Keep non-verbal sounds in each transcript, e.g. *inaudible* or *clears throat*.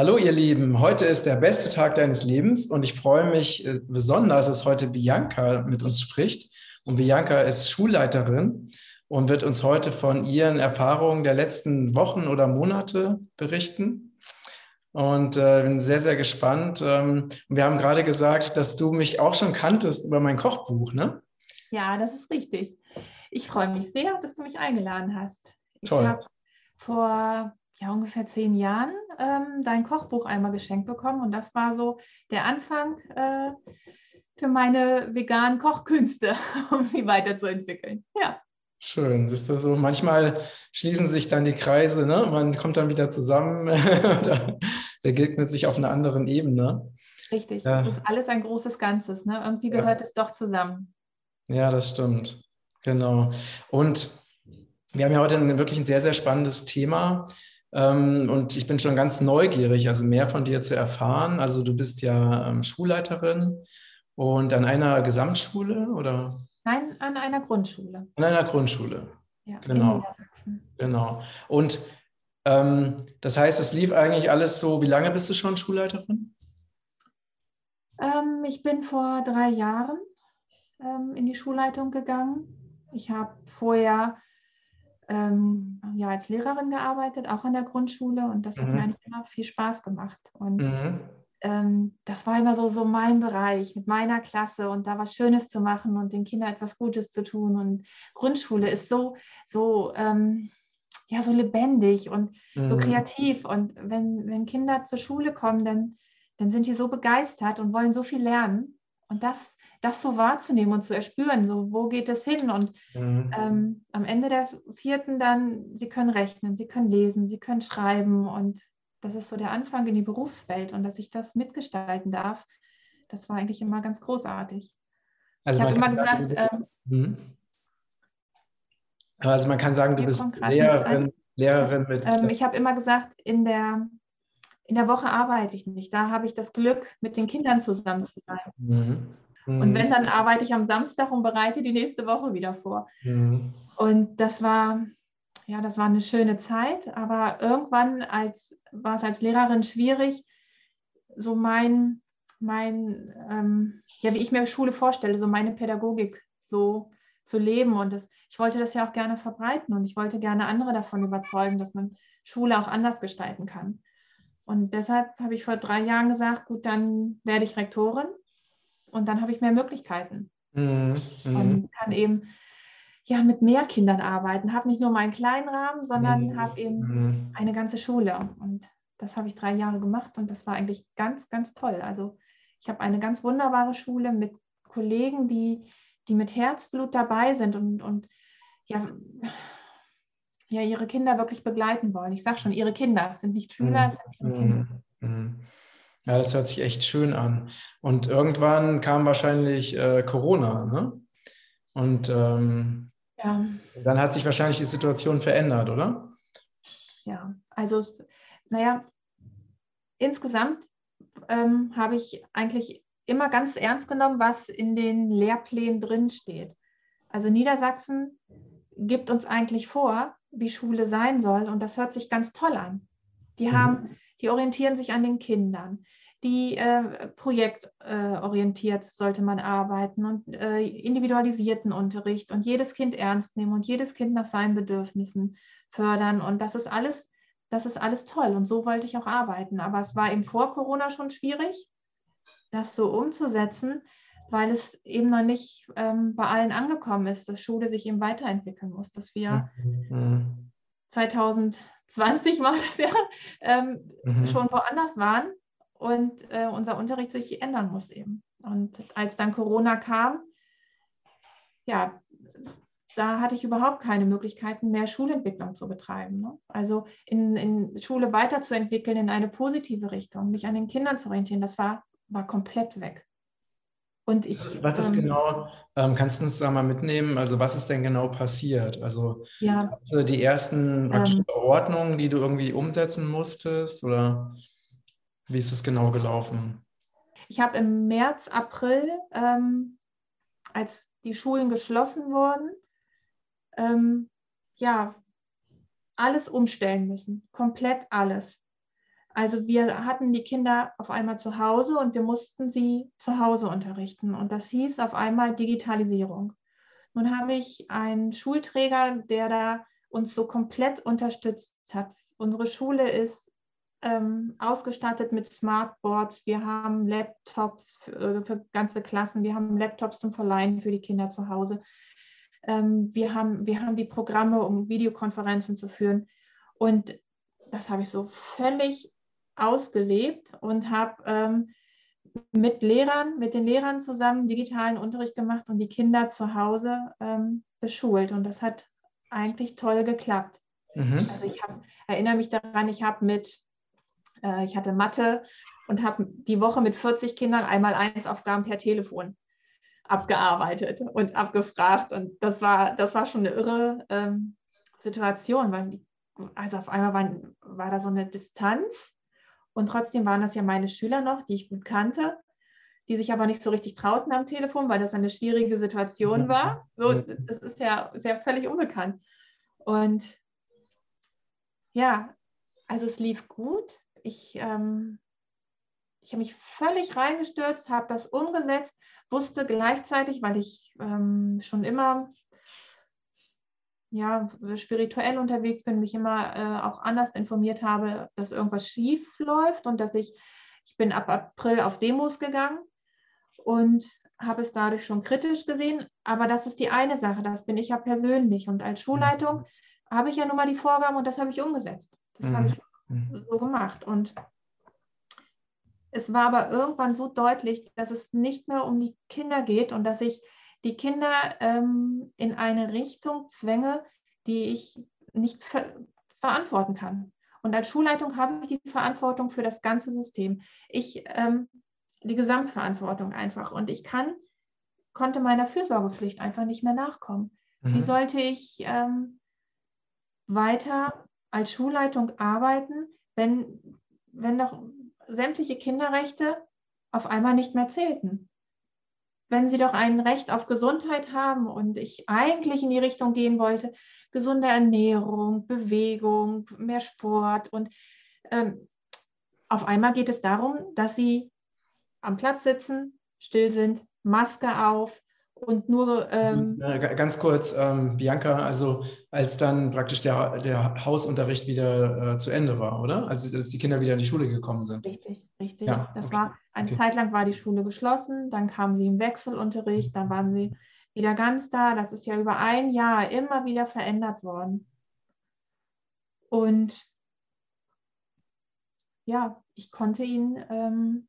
Hallo ihr Lieben, heute ist der beste Tag deines Lebens und ich freue mich äh, besonders, dass heute Bianca mit uns spricht. Und Bianca ist Schulleiterin und wird uns heute von ihren Erfahrungen der letzten Wochen oder Monate berichten. Und äh, bin sehr, sehr gespannt. Ähm, wir haben gerade gesagt, dass du mich auch schon kanntest über mein Kochbuch, ne? Ja, das ist richtig. Ich freue mich sehr, dass du mich eingeladen hast. Toll. Ich habe vor ja, ungefähr zehn Jahren ähm, dein Kochbuch einmal geschenkt bekommen. Und das war so der Anfang äh, für meine veganen Kochkünste, *laughs* um sie weiterzuentwickeln. Ja. Schön, das ist das so. Manchmal schließen sich dann die Kreise, ne? Man kommt dann wieder zusammen, *laughs* da begegnet sich auf einer anderen Ebene. Richtig, ja. das ist alles ein großes Ganzes, ne? Irgendwie gehört ja. es doch zusammen. Ja, das stimmt. Genau. Und wir haben ja heute ein, wirklich ein sehr, sehr spannendes Thema. Ähm, und ich bin schon ganz neugierig, also mehr von dir zu erfahren. Also du bist ja ähm, Schulleiterin und an einer Gesamtschule oder? Nein, an einer Grundschule. An einer Grundschule. Ja, genau. Genau. Und ähm, das heißt, es lief eigentlich alles so. Wie lange bist du schon Schulleiterin? Ähm, ich bin vor drei Jahren ähm, in die Schulleitung gegangen. Ich habe vorher ähm, ja, als Lehrerin gearbeitet, auch an der Grundschule und das mhm. hat mir eigentlich immer viel Spaß gemacht. Und mhm. ähm, das war immer so, so mein Bereich mit meiner Klasse und da was Schönes zu machen und den Kindern etwas Gutes zu tun. Und Grundschule ist so, so, ähm, ja, so lebendig und mhm. so kreativ. Und wenn, wenn Kinder zur Schule kommen, dann, dann sind die so begeistert und wollen so viel lernen. Und das das so wahrzunehmen und zu erspüren, so wo geht es hin und mhm. ähm, am Ende der vierten dann, sie können rechnen, sie können lesen, sie können schreiben und das ist so der Anfang in die Berufswelt und dass ich das mitgestalten darf, das war eigentlich immer ganz großartig. Also ich habe immer gesagt, sagen, ähm, also man kann sagen, du bist Lehrerin, Lehrerin mit. Ähm, ich habe immer gesagt, in der, in der Woche arbeite ich nicht. Da habe ich das Glück, mit den Kindern zusammen zu sein. Mhm. Und wenn, mhm. dann arbeite ich am Samstag und bereite die nächste Woche wieder vor. Mhm. Und das war, ja, das war eine schöne Zeit, aber irgendwann als, war es als Lehrerin schwierig, so mein, mein ähm, ja, wie ich mir Schule vorstelle, so meine Pädagogik so zu leben. Und das, ich wollte das ja auch gerne verbreiten und ich wollte gerne andere davon überzeugen, dass man Schule auch anders gestalten kann. Und deshalb habe ich vor drei Jahren gesagt, gut, dann werde ich Rektorin und dann habe ich mehr Möglichkeiten mhm. und kann eben ja mit mehr Kindern arbeiten. Habe nicht nur meinen kleinen Rahmen, sondern mhm. habe eben mhm. eine ganze Schule. Und das habe ich drei Jahre gemacht und das war eigentlich ganz, ganz toll. Also ich habe eine ganz wunderbare Schule mit Kollegen, die, die mit Herzblut dabei sind und, und ja, ja, ihre Kinder wirklich begleiten wollen. Ich sage schon, ihre Kinder, es sind nicht Schüler, es sind ihre Kinder. Ja, das hört sich echt schön an. Und irgendwann kam wahrscheinlich äh, Corona, ne? Und ähm, ja. dann hat sich wahrscheinlich die Situation verändert, oder? Ja, also, naja, insgesamt ähm, habe ich eigentlich immer ganz ernst genommen, was in den Lehrplänen drin steht. Also Niedersachsen gibt uns eigentlich vor, wie Schule sein soll und das hört sich ganz toll an. Die mhm. haben die orientieren sich an den Kindern. Die äh, projektorientiert sollte man arbeiten und äh, individualisierten Unterricht und jedes Kind ernst nehmen und jedes Kind nach seinen Bedürfnissen fördern. Und das ist alles, das ist alles toll. Und so wollte ich auch arbeiten. Aber es war eben vor Corona schon schwierig, das so umzusetzen, weil es eben noch nicht ähm, bei allen angekommen ist, dass Schule sich eben weiterentwickeln muss, dass wir mhm. 2000 20 war das ja, ähm, mhm. schon woanders waren und äh, unser Unterricht sich ändern muss eben. Und als dann Corona kam, ja, da hatte ich überhaupt keine Möglichkeiten mehr, Schulentwicklung zu betreiben. Ne? Also in, in Schule weiterzuentwickeln in eine positive Richtung, mich an den Kindern zu orientieren, das war, war komplett weg. Und ich, was ist, was ist ähm, genau, ähm, kannst du uns da mal mitnehmen? Also was ist denn genau passiert? Also ja, die ersten ähm, Ordnungen, die du irgendwie umsetzen musstest oder wie ist es genau gelaufen? Ich habe im März, April, ähm, als die Schulen geschlossen wurden, ähm, ja, alles umstellen müssen, komplett alles. Also wir hatten die Kinder auf einmal zu Hause und wir mussten sie zu Hause unterrichten. Und das hieß auf einmal Digitalisierung. Nun habe ich einen Schulträger, der da uns so komplett unterstützt hat. Unsere Schule ist ähm, ausgestattet mit Smartboards. Wir haben Laptops für, äh, für, ganze Klassen. Wir haben Laptops zum Verleihen für die Kinder zu Hause. Ähm, wir, haben, wir haben die Programme, um Videokonferenzen zu führen. Und das habe ich so völlig ausgelebt und habe ähm, mit Lehrern, mit den Lehrern zusammen digitalen Unterricht gemacht und die Kinder zu Hause ähm, beschult. Und das hat eigentlich toll geklappt. Mhm. Also ich hab, erinnere mich daran, ich habe mit, äh, ich hatte Mathe und habe die Woche mit 40 Kindern einmal eins Aufgaben per Telefon abgearbeitet und abgefragt. Und das war, das war schon eine irre ähm, Situation, weil also auf einmal war, war da so eine Distanz und trotzdem waren das ja meine Schüler noch, die ich gut kannte, die sich aber nicht so richtig trauten am Telefon, weil das eine schwierige Situation war. So, das ist ja, ist ja völlig unbekannt. Und ja, also es lief gut. Ich, ähm, ich habe mich völlig reingestürzt, habe das umgesetzt, wusste gleichzeitig, weil ich ähm, schon immer ja, spirituell unterwegs bin, mich immer äh, auch anders informiert habe, dass irgendwas schief läuft und dass ich, ich bin ab April auf Demos gegangen und habe es dadurch schon kritisch gesehen. Aber das ist die eine Sache, das bin ich ja persönlich. Und als Schulleitung mhm. habe ich ja nun mal die Vorgaben und das habe ich umgesetzt. Das mhm. habe ich mhm. so gemacht. Und es war aber irgendwann so deutlich, dass es nicht mehr um die Kinder geht und dass ich die Kinder ähm, in eine Richtung zwänge, die ich nicht ver verantworten kann. Und als Schulleitung habe ich die Verantwortung für das ganze System. Ich ähm, die Gesamtverantwortung einfach. Und ich kann, konnte meiner Fürsorgepflicht einfach nicht mehr nachkommen. Mhm. Wie sollte ich ähm, weiter als Schulleitung arbeiten, wenn, wenn doch sämtliche Kinderrechte auf einmal nicht mehr zählten? Wenn sie doch ein Recht auf Gesundheit haben und ich eigentlich in die Richtung gehen wollte, gesunde Ernährung, Bewegung, mehr Sport und ähm, auf einmal geht es darum, dass sie am Platz sitzen, still sind, Maske auf, und nur. Ähm Ganz kurz, ähm, Bianca, also als dann praktisch der, der Hausunterricht wieder äh, zu Ende war, oder? Also als die Kinder wieder in die Schule gekommen sind. Richtig, richtig. Ja, das okay. war eine okay. Zeit lang war die Schule geschlossen, dann kamen sie im Wechselunterricht, dann waren sie wieder ganz da. Das ist ja über ein Jahr immer wieder verändert worden. Und ja, ich konnte ihnen ähm,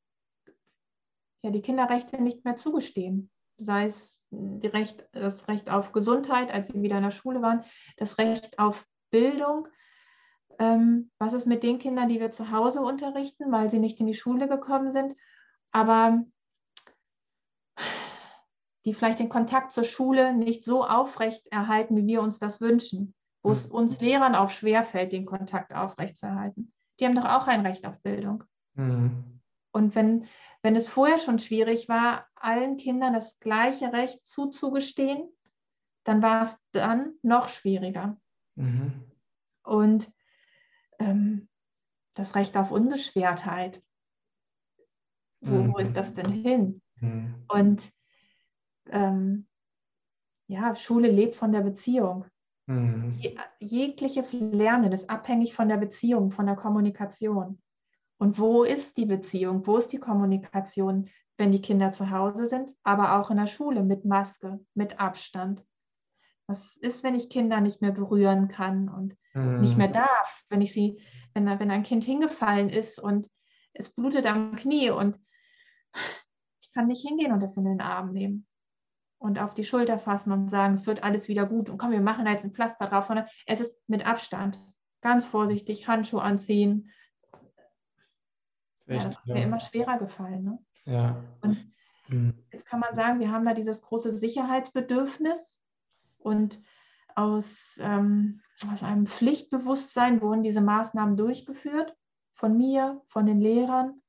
ja, die Kinderrechte nicht mehr zugestehen sei es Recht, das Recht auf Gesundheit, als sie wieder in der Schule waren, das Recht auf Bildung. Ähm, was ist mit den Kindern, die wir zu Hause unterrichten, weil sie nicht in die Schule gekommen sind, aber die vielleicht den Kontakt zur Schule nicht so aufrecht erhalten, wie wir uns das wünschen, wo es mhm. uns Lehrern auch schwerfällt, den Kontakt aufrecht zu erhalten. Die haben doch auch ein Recht auf Bildung. Mhm. Und wenn, wenn es vorher schon schwierig war, allen Kindern das gleiche Recht zuzugestehen, dann war es dann noch schwieriger. Mhm. Und ähm, das Recht auf Unbeschwertheit, wo, mhm. wo ist das denn hin? Mhm. Und ähm, ja, Schule lebt von der Beziehung. Mhm. Je, jegliches Lernen ist abhängig von der Beziehung, von der Kommunikation. Und wo ist die Beziehung? Wo ist die Kommunikation, wenn die Kinder zu Hause sind, aber auch in der Schule mit Maske, mit Abstand? Was ist, wenn ich Kinder nicht mehr berühren kann und mhm. nicht mehr darf? Wenn ich sie, wenn, wenn ein Kind hingefallen ist und es blutet am Knie und ich kann nicht hingehen und das in den Arm nehmen und auf die Schulter fassen und sagen, es wird alles wieder gut und komm, wir machen da jetzt ein Pflaster drauf, sondern es ist mit Abstand. Ganz vorsichtig, Handschuhe anziehen, Echt, ja, das ist ja. mir immer schwerer gefallen. Ne? Ja. Und mhm. jetzt kann man sagen, wir haben da dieses große Sicherheitsbedürfnis und aus, ähm, aus einem Pflichtbewusstsein wurden diese Maßnahmen durchgeführt, von mir, von den Lehrern.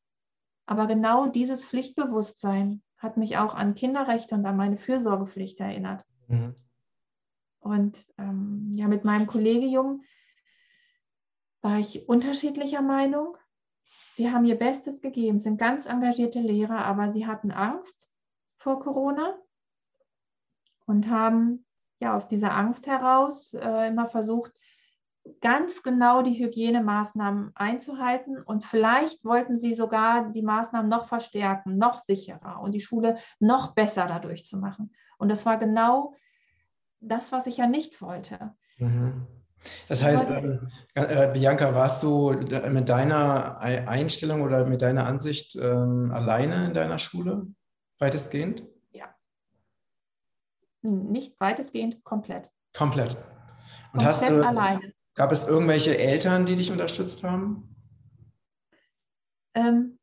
Aber genau dieses Pflichtbewusstsein hat mich auch an Kinderrechte und an meine Fürsorgepflicht erinnert. Mhm. Und ähm, ja, mit meinem Kollegium war ich unterschiedlicher Meinung. Sie haben ihr Bestes gegeben, sind ganz engagierte Lehrer, aber sie hatten Angst vor Corona und haben ja aus dieser Angst heraus äh, immer versucht, ganz genau die Hygienemaßnahmen einzuhalten und vielleicht wollten sie sogar die Maßnahmen noch verstärken, noch sicherer und die Schule noch besser dadurch zu machen. Und das war genau das, was ich ja nicht wollte. Mhm. Das heißt, äh, äh, Bianca, warst du mit deiner Einstellung oder mit deiner Ansicht ähm, alleine in deiner Schule, weitestgehend? Ja. Nicht weitestgehend, komplett. Komplett. Und komplett hast du, alleine. Gab es irgendwelche Eltern, die dich unterstützt haben? Ähm,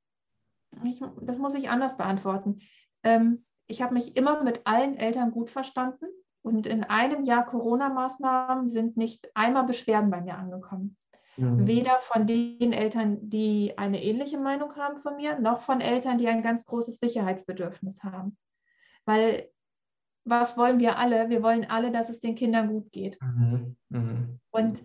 ich, das muss ich anders beantworten. Ähm, ich habe mich immer mit allen Eltern gut verstanden und in einem Jahr Corona-Maßnahmen sind nicht einmal Beschwerden bei mir angekommen. Mhm. Weder von den Eltern, die eine ähnliche Meinung haben von mir, noch von Eltern, die ein ganz großes Sicherheitsbedürfnis haben. Weil was wollen wir alle? Wir wollen alle, dass es den Kindern gut geht. Mhm. Mhm. Und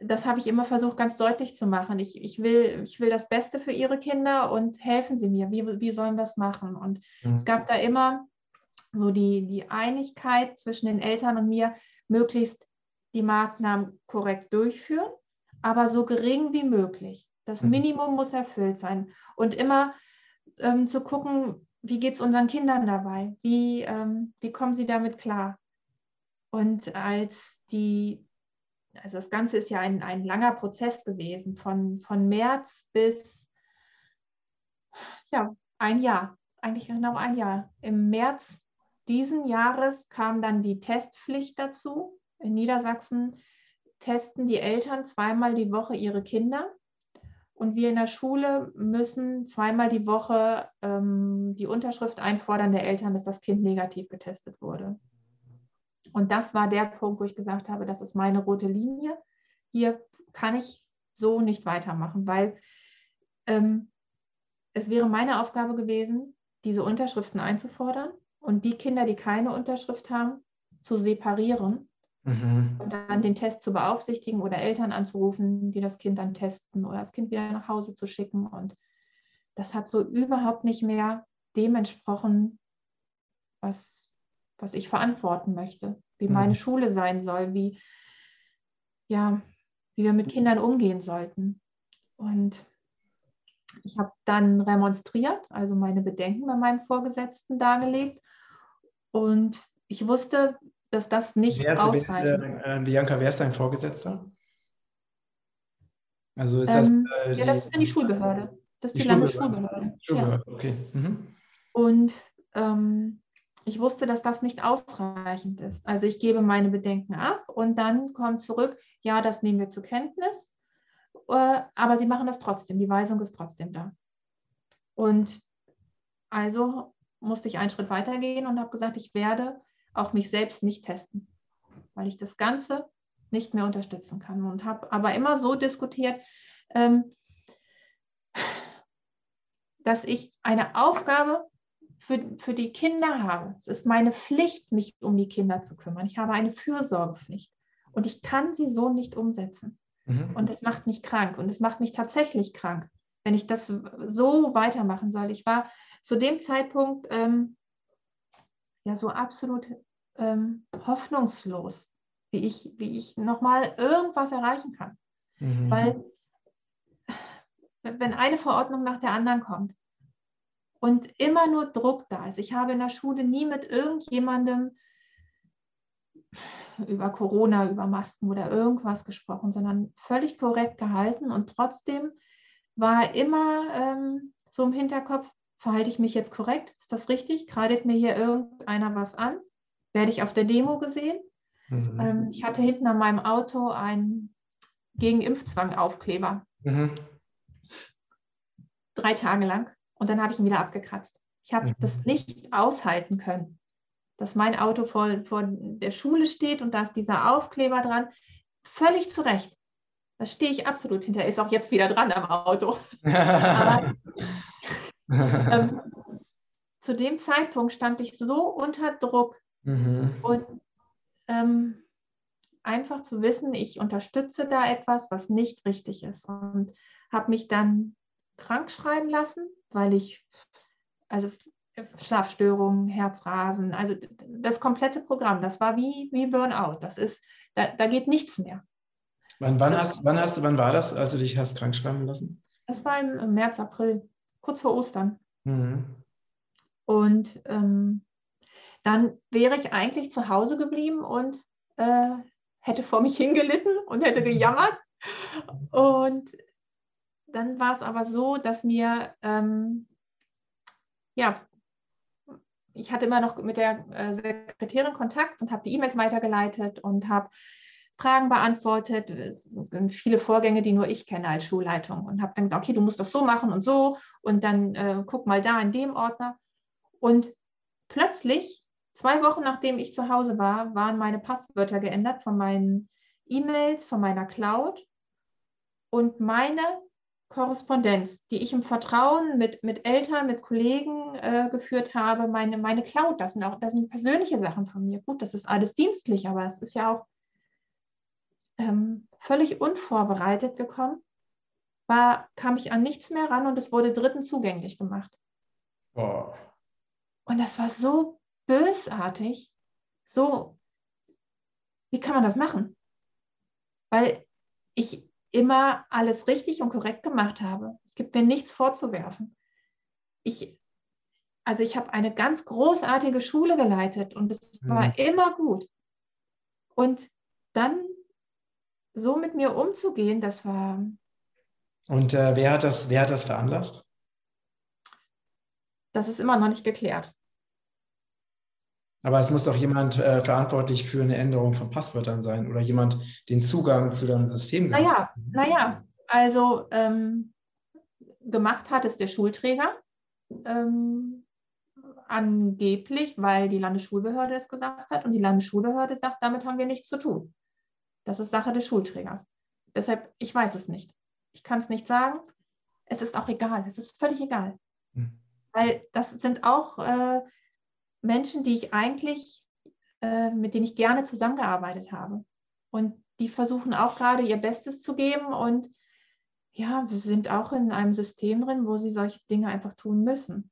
das habe ich immer versucht, ganz deutlich zu machen. Ich, ich, will, ich will das Beste für ihre Kinder und helfen sie mir. Wie, wie sollen wir es machen? Und mhm. es gab da immer so die, die Einigkeit zwischen den Eltern und mir, möglichst die Maßnahmen korrekt durchführen, aber so gering wie möglich. Das mhm. Minimum muss erfüllt sein. Und immer ähm, zu gucken, wie geht es unseren Kindern dabei? Wie, ähm, wie kommen sie damit klar? Und als die, also das Ganze ist ja ein, ein langer Prozess gewesen, von, von März bis ja, ein Jahr, eigentlich genau ein Jahr. Im März diesen Jahres kam dann die Testpflicht dazu. In Niedersachsen testen die Eltern zweimal die Woche ihre Kinder. Und wir in der Schule müssen zweimal die Woche ähm, die Unterschrift einfordern der Eltern, dass das Kind negativ getestet wurde. Und das war der Punkt, wo ich gesagt habe, das ist meine rote Linie. Hier kann ich so nicht weitermachen, weil ähm, es wäre meine Aufgabe gewesen, diese Unterschriften einzufordern und die Kinder, die keine Unterschrift haben, zu separieren mhm. und dann den Test zu beaufsichtigen oder Eltern anzurufen, die das Kind dann testen oder das Kind wieder nach Hause zu schicken. Und das hat so überhaupt nicht mehr dem entsprochen, was, was ich verantworten möchte, wie mhm. meine Schule sein soll, wie, ja, wie wir mit Kindern umgehen sollten. Und ich habe dann remonstriert, also meine Bedenken bei meinem Vorgesetzten dargelegt. Und ich wusste, dass das nicht wer ist, ausreicht. Äh, Bianca, wer ist dein Vorgesetzter? Also ist ähm, das. Äh, ja, das ist die Schulbehörde. Das ist die, die Landesschulbehörde. Schulbehörde, ja. okay. Mhm. Und ähm, ich wusste, dass das nicht ausreichend ist. Also ich gebe meine Bedenken ab und dann kommt zurück, ja, das nehmen wir zur Kenntnis. Äh, aber sie machen das trotzdem. Die Weisung ist trotzdem da. Und also musste ich einen Schritt weitergehen und habe gesagt, ich werde auch mich selbst nicht testen, weil ich das Ganze nicht mehr unterstützen kann. Und habe aber immer so diskutiert, ähm, dass ich eine Aufgabe für, für die Kinder habe. Es ist meine Pflicht, mich um die Kinder zu kümmern. Ich habe eine Fürsorgepflicht und ich kann sie so nicht umsetzen. Mhm. Und das macht mich krank und es macht mich tatsächlich krank, wenn ich das so weitermachen soll. Ich war zu dem Zeitpunkt ähm, ja so absolut ähm, hoffnungslos, wie ich, wie ich nochmal irgendwas erreichen kann. Mhm. Weil wenn eine Verordnung nach der anderen kommt und immer nur Druck da ist, ich habe in der Schule nie mit irgendjemandem über Corona, über Masken oder irgendwas gesprochen, sondern völlig korrekt gehalten. Und trotzdem war immer ähm, so im Hinterkopf, verhalte ich mich jetzt korrekt? Ist das richtig? Gradet mir hier irgendeiner was an? Werde ich auf der Demo gesehen? Mhm. Ähm, ich hatte hinten an meinem Auto einen gegen Impfzwang-Aufkleber. Mhm. Drei Tage lang. Und dann habe ich ihn wieder abgekratzt. Ich habe mhm. das nicht aushalten können dass mein Auto vor, vor der Schule steht und da ist dieser Aufkleber dran. Völlig zu Recht. Da stehe ich absolut hinter. Ist auch jetzt wieder dran am Auto. *laughs* Aber *laughs* ähm, zu dem Zeitpunkt stand ich so unter Druck mhm. und ähm, einfach zu wissen, ich unterstütze da etwas, was nicht richtig ist und habe mich dann krank schreiben lassen, weil ich, also Schlafstörungen, Herzrasen, also das komplette Programm, das war wie, wie Burnout. Das ist, da, da geht nichts mehr. Wann, wann, hast, wann, hast, wann war das, als du dich hast krank schreiben lassen? Das war im, im März, April, kurz vor Ostern. Mhm. Und ähm, dann wäre ich eigentlich zu Hause geblieben und äh, hätte vor mich hingelitten und hätte *laughs* gejammert. Und dann war es aber so, dass mir, ähm, ja, ich hatte immer noch mit der äh, Sekretärin Kontakt und habe die E-Mails weitergeleitet und habe Fragen beantwortet. Es sind viele Vorgänge, die nur ich kenne als Schulleitung und habe dann gesagt, okay, du musst das so machen und so und dann äh, guck mal da in dem Ordner. Und plötzlich, zwei Wochen nachdem ich zu Hause war, waren meine Passwörter geändert von meinen E-Mails, von meiner Cloud und meine Korrespondenz, die ich im Vertrauen mit, mit Eltern, mit Kollegen äh, geführt habe, meine, meine Cloud, das sind auch das sind persönliche Sachen von mir. Gut, das ist alles dienstlich, aber es ist ja auch ähm, völlig unvorbereitet gekommen, war, kam ich an nichts mehr ran und es wurde Dritten zugänglich gemacht. Oh. Und das war so bösartig, so, wie kann man das machen? Weil ich immer alles richtig und korrekt gemacht habe. Es gibt mir nichts vorzuwerfen. Ich, also ich habe eine ganz großartige Schule geleitet und es mhm. war immer gut. Und dann so mit mir umzugehen, das war. Und äh, wer, hat das, wer hat das veranlasst? Das ist immer noch nicht geklärt. Aber es muss doch jemand äh, verantwortlich für eine Änderung von Passwörtern sein oder jemand den Zugang zu deinem System. Naja, naja, also ähm, gemacht hat es der Schulträger. Ähm, angeblich, weil die Landesschulbehörde es gesagt hat und die Landesschulbehörde sagt, damit haben wir nichts zu tun. Das ist Sache des Schulträgers. Deshalb, ich weiß es nicht. Ich kann es nicht sagen. Es ist auch egal. Es ist völlig egal. Hm. Weil das sind auch äh, Menschen, die ich eigentlich, äh, mit denen ich gerne zusammengearbeitet habe. Und die versuchen auch gerade ihr Bestes zu geben. Und ja, wir sind auch in einem System drin, wo sie solche Dinge einfach tun müssen.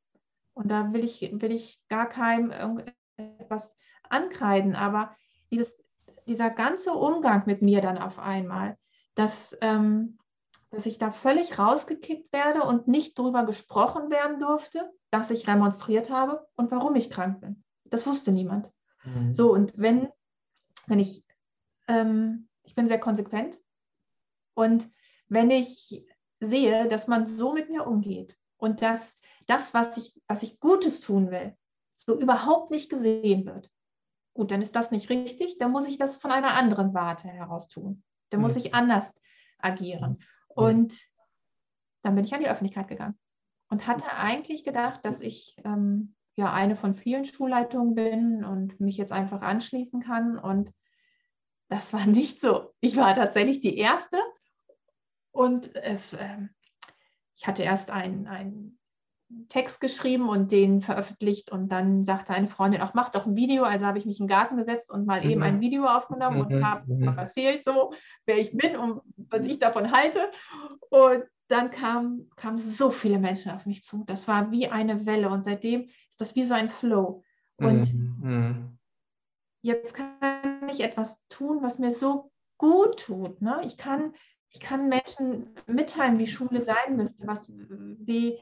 Und da will ich, will ich gar keinem irgendetwas ankreiden. Aber dieses dieser ganze Umgang mit mir dann auf einmal, dass, ähm, dass ich da völlig rausgekickt werde und nicht darüber gesprochen werden durfte, dass ich remonstriert habe und warum ich krank bin. Das wusste niemand. Mhm. So, und wenn, wenn ich, ähm, ich bin sehr konsequent und wenn ich sehe, dass man so mit mir umgeht und dass das, was ich, was ich Gutes tun will, so überhaupt nicht gesehen wird, Gut, dann ist das nicht richtig, dann muss ich das von einer anderen Warte heraus tun. Dann muss mhm. ich anders agieren. Mhm. Und dann bin ich an die Öffentlichkeit gegangen und hatte eigentlich gedacht, dass ich ähm, ja eine von vielen Schulleitungen bin und mich jetzt einfach anschließen kann. Und das war *laughs* nicht so. Ich war tatsächlich die Erste und es, äh, ich hatte erst ein, ein Text geschrieben und den veröffentlicht und dann sagte eine Freundin, auch mach doch ein Video. Also habe ich mich in den Garten gesetzt und mal mhm. eben ein Video aufgenommen mhm. und habe mhm. erzählt, so wer ich bin und was ich davon halte. Und dann kamen kam so viele Menschen auf mich zu. Das war wie eine Welle und seitdem ist das wie so ein Flow. Und mhm. jetzt kann ich etwas tun, was mir so gut tut. Ne? Ich, kann, ich kann Menschen mitteilen, wie Schule sein müsste, was, wie,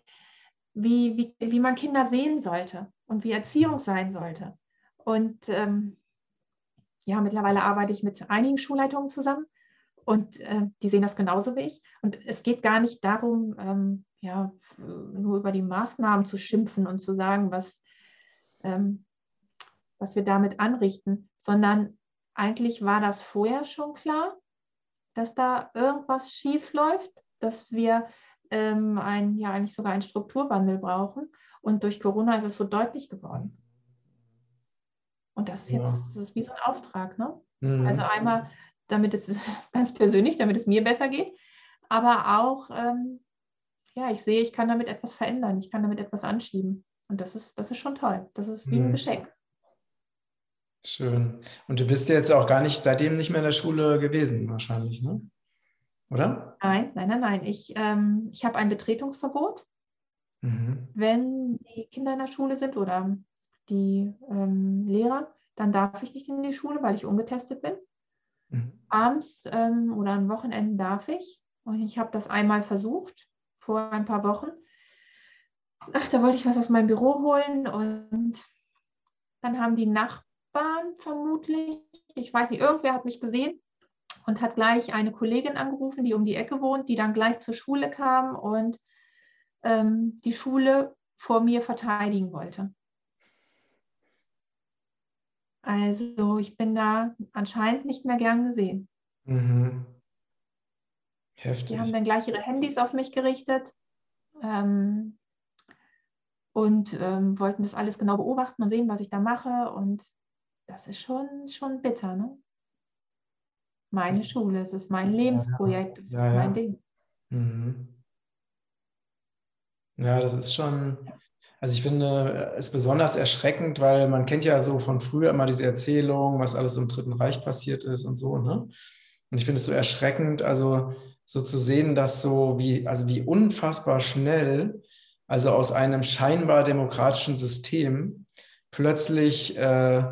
wie, wie, wie man Kinder sehen sollte und wie Erziehung sein sollte. Und ähm, ja, mittlerweile arbeite ich mit einigen Schulleitungen zusammen und äh, die sehen das genauso wie ich. Und es geht gar nicht darum, ähm, ja, nur über die Maßnahmen zu schimpfen und zu sagen, was, ähm, was wir damit anrichten, sondern eigentlich war das vorher schon klar, dass da irgendwas schief läuft, dass wir ähm, ein, ja eigentlich sogar einen Strukturwandel brauchen. Und durch Corona ist es so deutlich geworden. Und das ist jetzt ja. das ist wie so ein Auftrag. Ne? Mhm. Also einmal, damit es *laughs* ganz persönlich, damit es mir besser geht, aber auch, ähm, ja, ich sehe, ich kann damit etwas verändern, ich kann damit etwas anschieben. Und das ist, das ist schon toll. Das ist wie mhm. ein Geschenk. Schön. Und du bist ja jetzt auch gar nicht seitdem nicht mehr in der Schule gewesen, wahrscheinlich, ne? Oder? Nein, nein, nein, nein. Ich, ähm, ich habe ein Betretungsverbot, mhm. wenn die Kinder in der Schule sind oder die ähm, Lehrer, dann darf ich nicht in die Schule, weil ich ungetestet bin. Mhm. Abends ähm, oder an Wochenenden darf ich. Und ich habe das einmal versucht, vor ein paar Wochen. Ach, da wollte ich was aus meinem Büro holen und dann haben die Nachbarn vermutlich, ich weiß nicht, irgendwer hat mich gesehen und hat gleich eine Kollegin angerufen, die um die Ecke wohnt, die dann gleich zur Schule kam und ähm, die Schule vor mir verteidigen wollte. Also ich bin da anscheinend nicht mehr gern gesehen. Mhm. Heftig. Die haben dann gleich ihre Handys auf mich gerichtet ähm, und ähm, wollten das alles genau beobachten und sehen, was ich da mache. Und das ist schon, schon bitter. Ne? Meine Schule, es ist mein Lebensprojekt, es ja, ist mein Ding. Mhm. Ja, das ist schon, also ich finde es besonders erschreckend, weil man kennt ja so von früher immer diese Erzählung, was alles im Dritten Reich passiert ist und so, ne? Und ich finde es so erschreckend, also so zu sehen, dass so wie, also wie unfassbar schnell, also aus einem scheinbar demokratischen System plötzlich äh,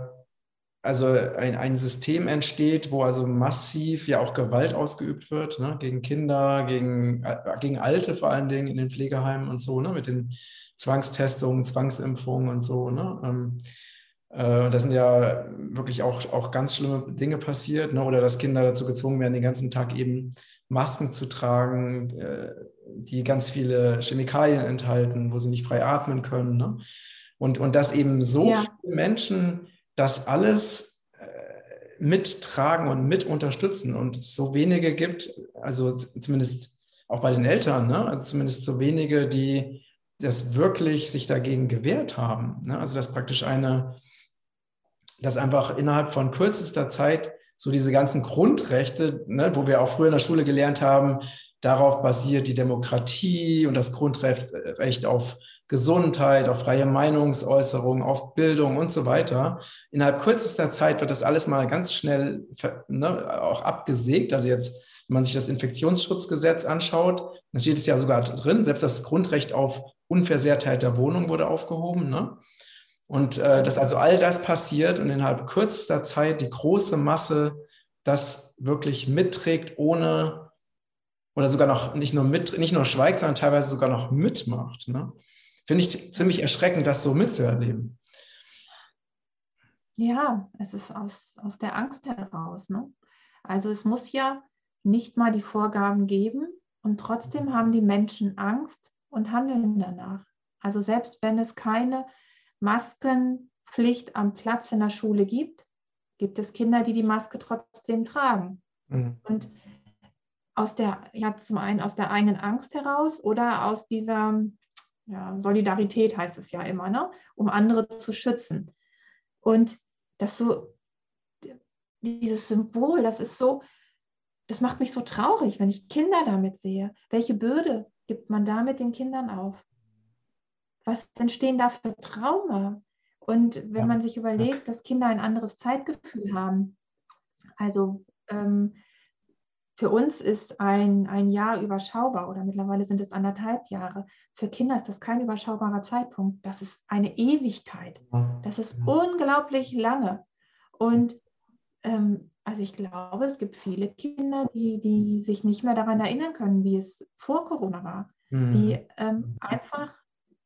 also ein, ein System entsteht, wo also massiv ja auch Gewalt ausgeübt wird, ne, gegen Kinder, gegen, äh, gegen Alte vor allen Dingen in den Pflegeheimen und so, ne, mit den Zwangstestungen, Zwangsimpfungen und so. Ne? Ähm, äh, da sind ja wirklich auch, auch ganz schlimme Dinge passiert, ne? oder dass Kinder dazu gezwungen werden, den ganzen Tag eben Masken zu tragen, äh, die ganz viele Chemikalien enthalten, wo sie nicht frei atmen können. Ne? Und, und dass eben so ja. viele Menschen das alles äh, mittragen und mit unterstützen und so wenige gibt, also zumindest auch bei den Eltern, ne? also zumindest so wenige, die das wirklich sich dagegen gewehrt haben. Ne? Also dass praktisch eine, dass einfach innerhalb von kürzester Zeit so diese ganzen Grundrechte, ne, wo wir auch früher in der Schule gelernt haben, darauf basiert die Demokratie und das Grundrecht auf Gesundheit, auf freie Meinungsäußerung, auf Bildung und so weiter. Innerhalb kürzester Zeit wird das alles mal ganz schnell ne, auch abgesägt. Also jetzt, wenn man sich das Infektionsschutzgesetz anschaut, dann steht es ja sogar drin, selbst das Grundrecht auf Unversehrtheit der Wohnung wurde aufgehoben. Ne? Und äh, dass also all das passiert und innerhalb kürzester Zeit die große Masse das wirklich mitträgt, ohne oder sogar noch nicht nur mit, nicht nur schweigt, sondern teilweise sogar noch mitmacht. Ne? Finde ich ziemlich erschreckend, das so mitzuerleben. Ja, es ist aus, aus der Angst heraus. Ne? Also es muss ja nicht mal die Vorgaben geben und trotzdem haben die Menschen Angst, und handeln danach. Also selbst wenn es keine Maskenpflicht am Platz in der Schule gibt, gibt es Kinder, die die Maske trotzdem tragen. Mhm. Und aus der, ja, zum einen aus der eigenen Angst heraus oder aus dieser ja, Solidarität heißt es ja immer, ne? um andere zu schützen. Und das so, dieses Symbol, das ist so, das macht mich so traurig, wenn ich Kinder damit sehe. Welche Bürde gibt man damit den Kindern auf? Was entstehen da für Trauma? Und wenn ja. man sich überlegt, dass Kinder ein anderes Zeitgefühl haben, also ähm, für uns ist ein, ein Jahr überschaubar oder mittlerweile sind es anderthalb Jahre. Für Kinder ist das kein überschaubarer Zeitpunkt. Das ist eine Ewigkeit. Das ist unglaublich lange. Und ähm, also ich glaube, es gibt viele Kinder, die, die sich nicht mehr daran erinnern können, wie es vor Corona war, mhm. die ähm, einfach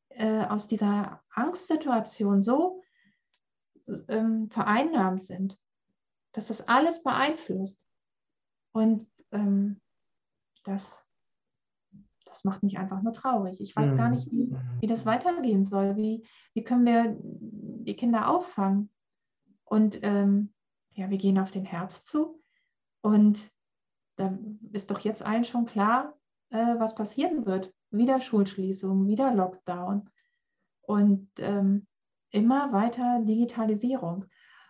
äh, aus dieser Angstsituation so ähm, vereinnahmt sind, dass das alles beeinflusst. Und ähm, das, das macht mich einfach nur traurig. Ich weiß mhm. gar nicht, wie, wie das weitergehen soll. Wie, wie können wir die Kinder auffangen? Und ähm, ja, wir gehen auf den Herbst zu und da ist doch jetzt allen schon klar, äh, was passieren wird. Wieder Schulschließung, wieder Lockdown und ähm, immer weiter Digitalisierung.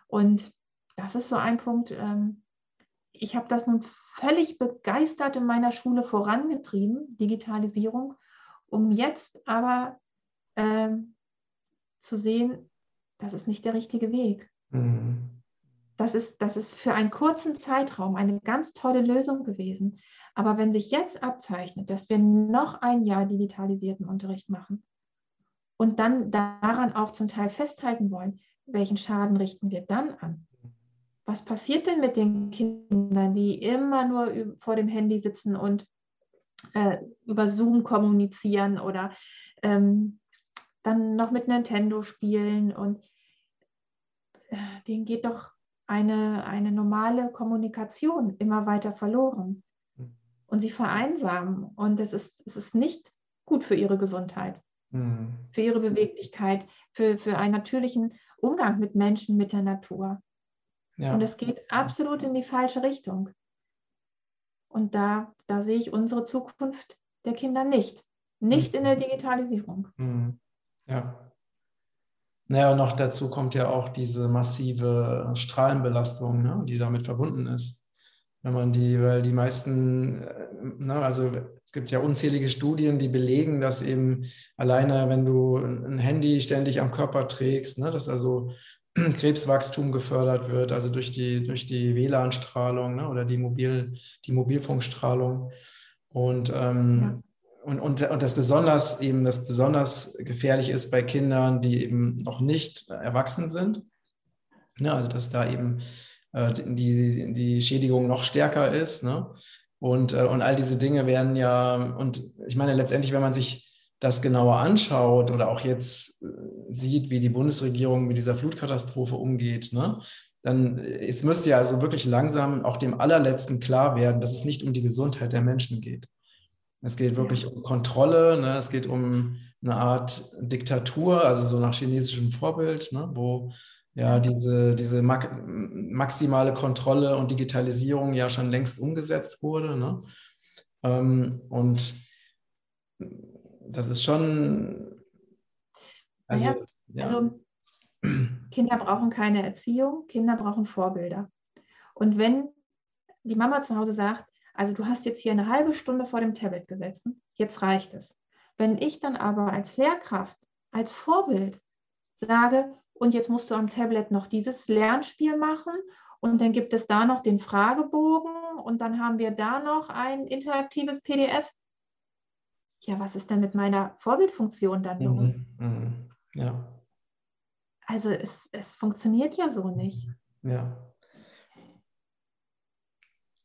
Und das ist so ein Punkt, ähm, ich habe das nun völlig begeistert in meiner Schule vorangetrieben, Digitalisierung, um jetzt aber ähm, zu sehen, das ist nicht der richtige Weg. Mhm das ist, das ist für einen kurzen Zeitraum eine ganz tolle Lösung gewesen. Aber wenn sich jetzt abzeichnet, dass wir noch ein Jahr digitalisierten Unterricht machen und dann daran auch zum Teil festhalten wollen, welchen Schaden richten wir dann an? Was passiert denn mit den Kindern, die immer nur vor dem Handy sitzen und äh, über Zoom kommunizieren oder ähm, dann noch mit Nintendo spielen und äh, denen geht doch eine, eine normale Kommunikation immer weiter verloren. Mhm. Und sie vereinsamen und es ist, es ist nicht gut für ihre Gesundheit, mhm. für ihre Beweglichkeit, für, für einen natürlichen Umgang mit Menschen, mit der Natur. Ja. Und es geht absolut in die falsche Richtung. Und da, da sehe ich unsere Zukunft der Kinder nicht. Nicht in der mhm. Digitalisierung. Mhm. Ja. Naja, und noch dazu kommt ja auch diese massive Strahlenbelastung, ne, die damit verbunden ist. Wenn man die, weil die meisten, äh, ne, also es gibt ja unzählige Studien, die belegen, dass eben alleine, wenn du ein Handy ständig am Körper trägst, ne, dass also *clears throat* Krebswachstum gefördert wird, also durch die, durch die WLAN-Strahlung ne, oder die, Mobil, die Mobilfunkstrahlung. Und, ähm, ja. und, und, und das besonders eben, das besonders gefährlich ist bei Kindern, die eben noch nicht erwachsen sind. Ne, also dass da eben äh, die, die Schädigung noch stärker ist. Ne? Und, äh, und all diese Dinge werden ja, und ich meine, letztendlich, wenn man sich das genauer anschaut oder auch jetzt äh, sieht, wie die Bundesregierung mit dieser Flutkatastrophe umgeht, ne, dann äh, jetzt müsste ja also wirklich langsam auch dem allerletzten klar werden, dass es nicht um die Gesundheit der Menschen geht. Es geht wirklich um Kontrolle, ne, es geht um eine Art Diktatur, also so nach chinesischem Vorbild, ne, wo ja diese, diese maximale Kontrolle und Digitalisierung ja schon längst umgesetzt wurde. Ne? Ähm, und das ist schon. Also, naja, ja. also Kinder brauchen keine Erziehung, Kinder brauchen Vorbilder. Und wenn die Mama zu Hause sagt, also du hast jetzt hier eine halbe Stunde vor dem Tablet gesessen, jetzt reicht es. Wenn ich dann aber als Lehrkraft, als Vorbild sage, und jetzt musst du am Tablet noch dieses Lernspiel machen und dann gibt es da noch den Fragebogen und dann haben wir da noch ein interaktives PDF, ja, was ist denn mit meiner Vorbildfunktion dann los? Mhm, mhm, ja. Also es, es funktioniert ja so nicht. Ja.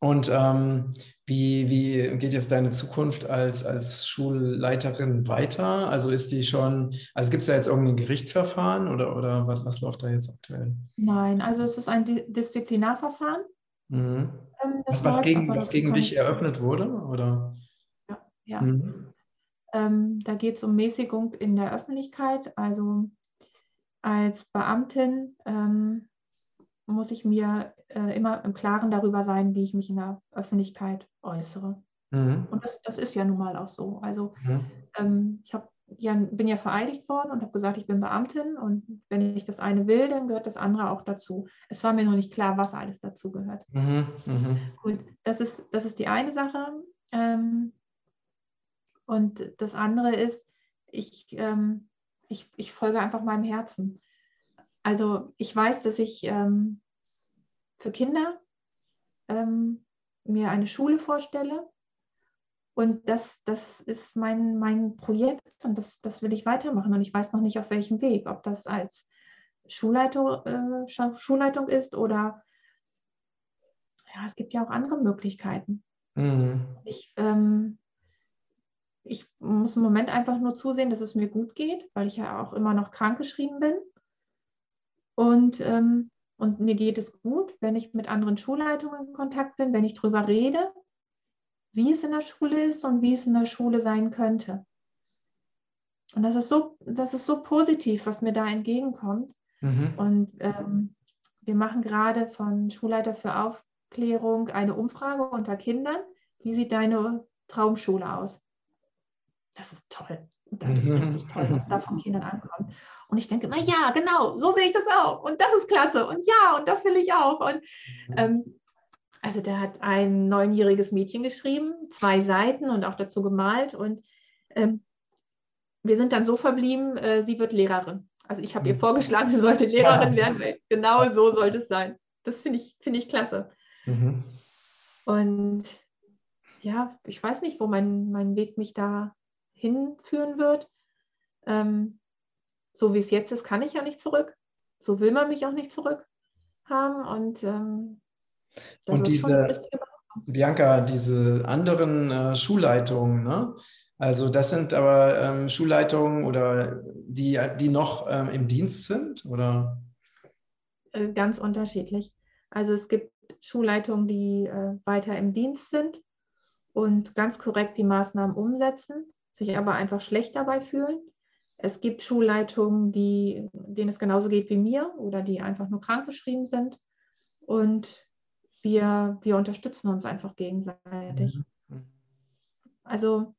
Und ähm, wie, wie geht jetzt deine Zukunft als, als Schulleiterin weiter? Also ist die schon, also gibt es da jetzt irgendein Gerichtsverfahren oder, oder was, was läuft da jetzt aktuell? Nein, also es ist ein Disziplinarverfahren. Mhm. Ähm, was, was, gegen, was gegen dich eröffnet wurde? Oder? Ja, ja. Mhm. Ähm, da geht es um Mäßigung in der Öffentlichkeit. Also als Beamtin ähm, muss ich mir äh, immer im Klaren darüber sein, wie ich mich in der Öffentlichkeit äußere. Mhm. Und das, das, ist ja nun mal auch so. Also mhm. ähm, ich hab, ja, bin ja vereidigt worden und habe gesagt, ich bin Beamtin und wenn ich das eine will, dann gehört das andere auch dazu. Es war mir noch nicht klar, was alles dazu gehört. Mhm. mhm. Gut, das ist, das ist die eine Sache. Ähm, und das andere ist, ich, ähm, ich, ich folge einfach meinem Herzen. Also ich weiß, dass ich ähm, für Kinder ähm, mir eine Schule vorstelle. Und das, das ist mein, mein Projekt und das, das will ich weitermachen. Und ich weiß noch nicht, auf welchem Weg, ob das als Schulleitung, äh, Schulleitung ist oder ja, es gibt ja auch andere Möglichkeiten. Mhm. Ich ähm, ich muss im Moment einfach nur zusehen, dass es mir gut geht, weil ich ja auch immer noch krankgeschrieben bin. Und, ähm, und mir geht es gut, wenn ich mit anderen Schulleitungen in Kontakt bin, wenn ich darüber rede, wie es in der Schule ist und wie es in der Schule sein könnte. Und das ist so, das ist so positiv, was mir da entgegenkommt. Mhm. Und ähm, wir machen gerade von Schulleiter für Aufklärung eine Umfrage unter Kindern. Wie sieht deine Traumschule aus? Das ist toll. Das ist richtig toll, was da von Kindern ankommt. Und ich denke, na ja, genau, so sehe ich das auch. Und das ist klasse. Und ja, und das will ich auch. Und ähm, also der hat ein neunjähriges Mädchen geschrieben, zwei Seiten und auch dazu gemalt. Und ähm, wir sind dann so verblieben, äh, sie wird Lehrerin. Also ich habe ihr mhm. vorgeschlagen, sie sollte Lehrerin werden. Weil genau so sollte es sein. das finde ich, find ich klasse. Mhm. Und ja, ich weiß nicht, wo mein, mein Weg mich da hinführen wird. Ähm, so wie es jetzt ist, kann ich ja nicht zurück. So will man mich auch nicht zurück haben. Und, ähm, und diese, Bianca, diese anderen äh, Schulleitungen, ne? Also das sind aber ähm, Schulleitungen oder die, die noch ähm, im Dienst sind, oder? Äh, ganz unterschiedlich. Also es gibt Schulleitungen, die äh, weiter im Dienst sind und ganz korrekt die Maßnahmen umsetzen, sich aber einfach schlecht dabei fühlen. Es gibt Schulleitungen, die, denen es genauso geht wie mir oder die einfach nur krankgeschrieben sind. Und wir, wir unterstützen uns einfach gegenseitig. Mhm. Also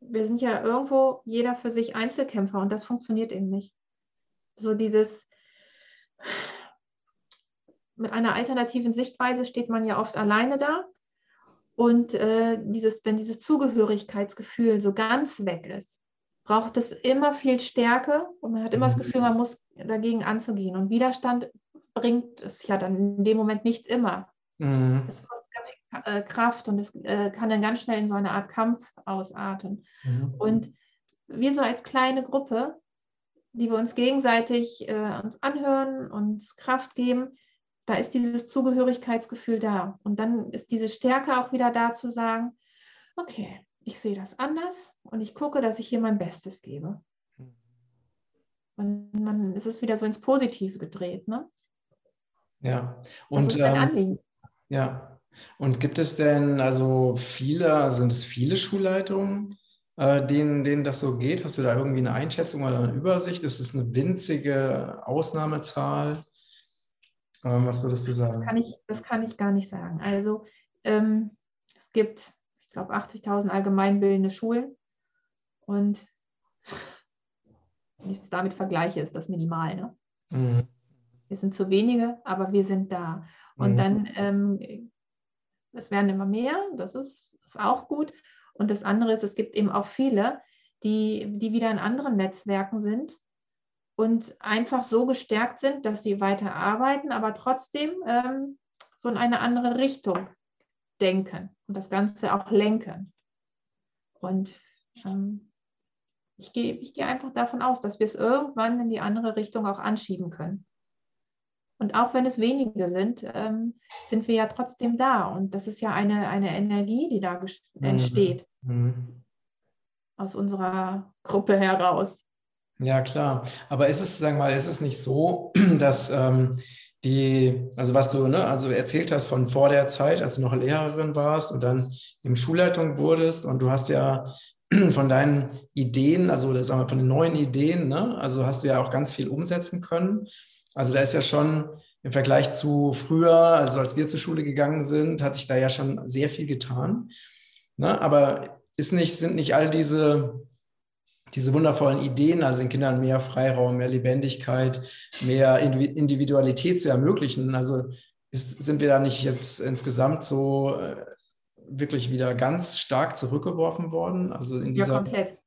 wir sind ja irgendwo jeder für sich Einzelkämpfer und das funktioniert eben nicht. So dieses, mit einer alternativen Sichtweise steht man ja oft alleine da und äh, dieses, wenn dieses Zugehörigkeitsgefühl so ganz weg ist, braucht es immer viel Stärke und man hat immer das mhm. Gefühl, man muss dagegen anzugehen. Und Widerstand bringt es ja dann in dem Moment nicht immer. Mhm. Das kostet ganz viel äh, Kraft und es äh, kann dann ganz schnell in so eine Art Kampf ausarten. Mhm. Und wir so als kleine Gruppe, die wir uns gegenseitig äh, uns anhören, uns Kraft geben, da ist dieses Zugehörigkeitsgefühl da. Und dann ist diese Stärke auch wieder da zu sagen, okay, ich sehe das anders und ich gucke, dass ich hier mein Bestes gebe. Und dann ist es wieder so ins Positive gedreht. Ne? Ja, und ähm, ja. Und gibt es denn also viele, sind es viele Schulleitungen, äh, denen, denen das so geht? Hast du da irgendwie eine Einschätzung oder eine Übersicht? Ist es eine winzige Ausnahmezahl? Ähm, was würdest du sagen? Das kann ich, das kann ich gar nicht sagen. Also ähm, es gibt, ich glaube, 80.000 allgemeinbildende Schulen und *laughs* wenn ich es damit vergleiche, ist das minimal. Ne? Mhm. Wir sind zu wenige, aber wir sind da. Und mhm. dann, ähm, es werden immer mehr, das ist, ist auch gut. Und das andere ist, es gibt eben auch viele, die, die wieder in anderen Netzwerken sind und einfach so gestärkt sind, dass sie weiter arbeiten, aber trotzdem ähm, so in eine andere Richtung denken und das Ganze auch lenken. Und ähm, ich gehe ich geh einfach davon aus, dass wir es irgendwann in die andere Richtung auch anschieben können. Und auch wenn es wenige sind, ähm, sind wir ja trotzdem da. Und das ist ja eine, eine Energie, die da mhm. entsteht mhm. aus unserer Gruppe heraus. Ja, klar. Aber ist es, sagen wir mal, ist es nicht so, *clears throat* dass ähm, die, also was du ne, also erzählt hast von vor der Zeit, als du noch Lehrerin warst und dann im Schulleitung wurdest und du hast ja *clears throat* von deinen Ideen, also oder sagen wir von den neuen Ideen, ne, also hast du ja auch ganz viel umsetzen können. Also da ist ja schon im Vergleich zu früher, also als wir zur Schule gegangen sind, hat sich da ja schon sehr viel getan. Ne? Aber ist nicht, sind nicht all diese diese wundervollen Ideen, also den Kindern mehr Freiraum, mehr Lebendigkeit, mehr Individualität zu ermöglichen. Also ist, sind wir da nicht jetzt insgesamt so äh, wirklich wieder ganz stark zurückgeworfen worden? Also in dieser, ja, komplett.